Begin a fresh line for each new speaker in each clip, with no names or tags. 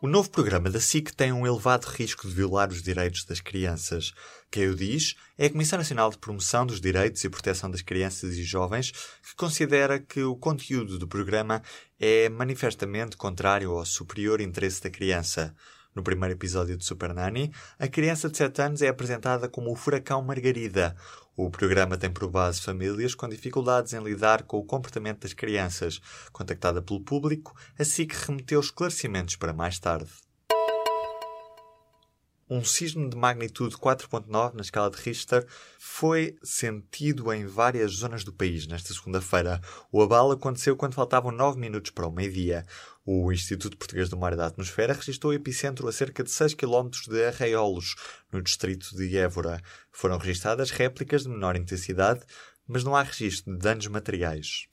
O novo programa da SIC tem um elevado risco de violar os direitos das crianças. Quem o diz é a Comissão Nacional de Promoção dos Direitos e Proteção das Crianças e Jovens, que considera que o conteúdo do programa é manifestamente contrário ao superior interesse da criança. No primeiro episódio de Super Nanny, a criança de 7 anos é apresentada como o furacão Margarida. O programa tem por base famílias com dificuldades em lidar com o comportamento das crianças. Contactada pelo público, a SIC remeteu esclarecimentos para mais tarde. Um sismo de magnitude 4.9 na escala de Richter foi sentido em várias zonas do país nesta segunda-feira. O abalo aconteceu quando faltavam 9 minutos para o meio-dia. O Instituto Português do Mar e da Atmosfera registrou o epicentro a cerca de 6 km de Arraiolos, no distrito de Évora. Foram registadas réplicas de menor intensidade, mas não há registro de danos materiais.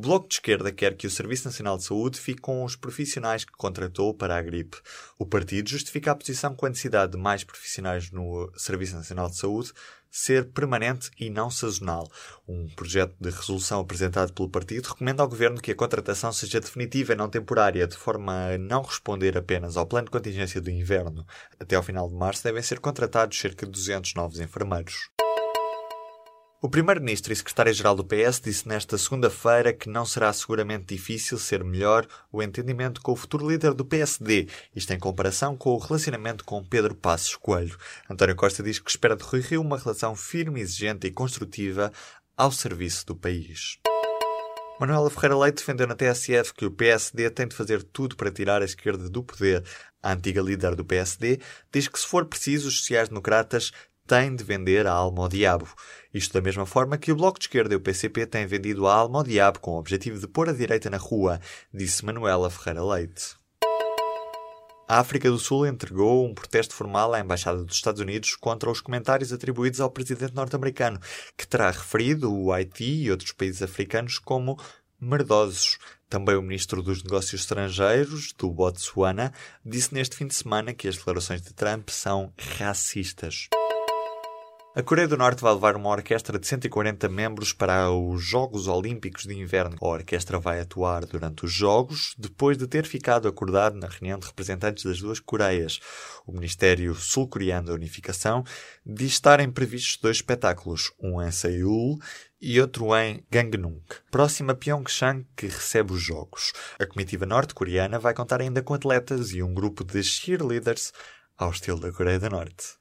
O Bloco de Esquerda quer que o Serviço Nacional de Saúde fique com os profissionais que contratou para a gripe. O partido justifica a posição com a necessidade de mais profissionais no Serviço Nacional de Saúde ser permanente e não sazonal. Um projeto de resolução apresentado pelo partido recomenda ao Governo que a contratação seja definitiva e não temporária, de forma a não responder apenas ao plano de contingência do inverno. Até ao final de março devem ser contratados cerca de 200 novos enfermeiros. O Primeiro-Ministro e Secretário-Geral do PS disse nesta segunda-feira que não será seguramente difícil ser melhor o entendimento com o futuro líder do PSD, isto em comparação com o relacionamento com Pedro Passos Coelho. António Costa diz que espera de Rui Rio uma relação firme, exigente e construtiva ao serviço do país. Manuela Ferreira Leite defendeu na TSF que o PSD tem de fazer tudo para tirar a esquerda do poder. A antiga líder do PSD diz que, se for preciso, os sociais-democratas tem de vender a alma ao diabo. Isto da mesma forma que o Bloco de Esquerda e o PCP têm vendido a alma ao diabo com o objetivo de pôr a direita na rua, disse Manuela Ferreira Leite. A África do Sul entregou um protesto formal à Embaixada dos Estados Unidos contra os comentários atribuídos ao presidente norte-americano, que terá referido o Haiti e outros países africanos como merdosos. Também o ministro dos Negócios Estrangeiros, do Botsuana, disse neste fim de semana que as declarações de Trump são racistas. A Coreia do Norte vai levar uma orquestra de 140 membros para os Jogos Olímpicos de Inverno. A orquestra vai atuar durante os Jogos, depois de ter ficado acordado na reunião de representantes das duas Coreias. O Ministério Sul-Coreano da Unificação diz estarem previstos dois espetáculos, um em Seul e outro em Gangneung, próximo a Pyeongchang, que recebe os Jogos. A comitiva norte-coreana vai contar ainda com atletas e um grupo de cheerleaders ao estilo da Coreia do Norte.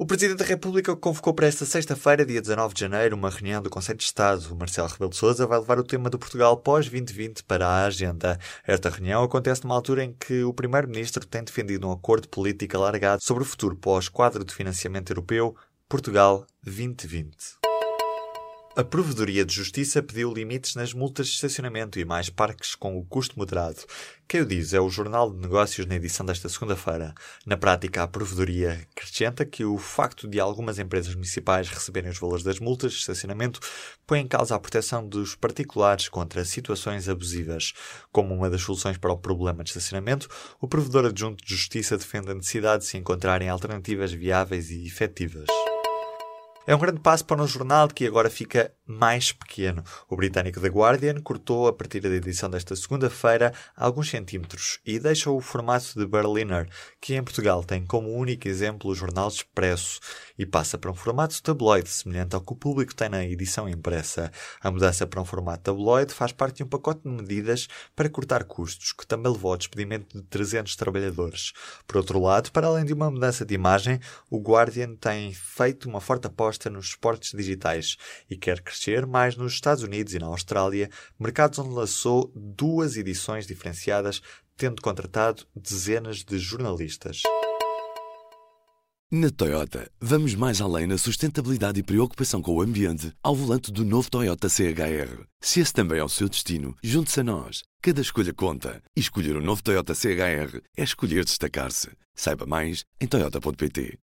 O Presidente da República convocou para esta sexta-feira, dia 19 de janeiro, uma reunião do Conselho de Estado. O Marcelo Rebelo de Sousa vai levar o tema do Portugal pós-2020 para a agenda. Esta reunião acontece numa altura em que o Primeiro-Ministro tem defendido um acordo político alargado sobre o futuro pós-quadro de financiamento europeu Portugal 2020. A Provedoria de Justiça pediu limites nas multas de estacionamento e mais parques com o custo moderado. Quem o diz é o Jornal de Negócios na edição desta segunda-feira. Na prática, a Provedoria acrescenta que o facto de algumas empresas municipais receberem os valores das multas de estacionamento põe em causa a proteção dos particulares contra situações abusivas. Como uma das soluções para o problema de estacionamento, o Provedor Adjunto de Justiça defende a necessidade de se encontrarem alternativas viáveis e efetivas. É um grande passo para um jornal que agora fica mais pequeno. O britânico The Guardian cortou, a partir da edição desta segunda-feira, alguns centímetros e deixa o formato de Berliner, que em Portugal tem como único exemplo o jornal Expresso, e passa para um formato tabloide, semelhante ao que o público tem na edição impressa. A mudança para um formato tabloide faz parte de um pacote de medidas para cortar custos, que também levou ao despedimento de 300 trabalhadores. Por outro lado, para além de uma mudança de imagem, o Guardian tem feito uma forte aposta nos esportes digitais e quer crescer mais nos Estados Unidos e na Austrália, mercados onde lançou duas edições diferenciadas, tendo contratado dezenas de jornalistas.
Na Toyota, vamos mais além na sustentabilidade e preocupação com o ambiente ao volante do novo Toyota CHR. Se esse também é o seu destino, junte-se a nós. Cada escolha conta. E escolher o um novo Toyota CHR é escolher destacar-se. Saiba mais em Toyota.pt.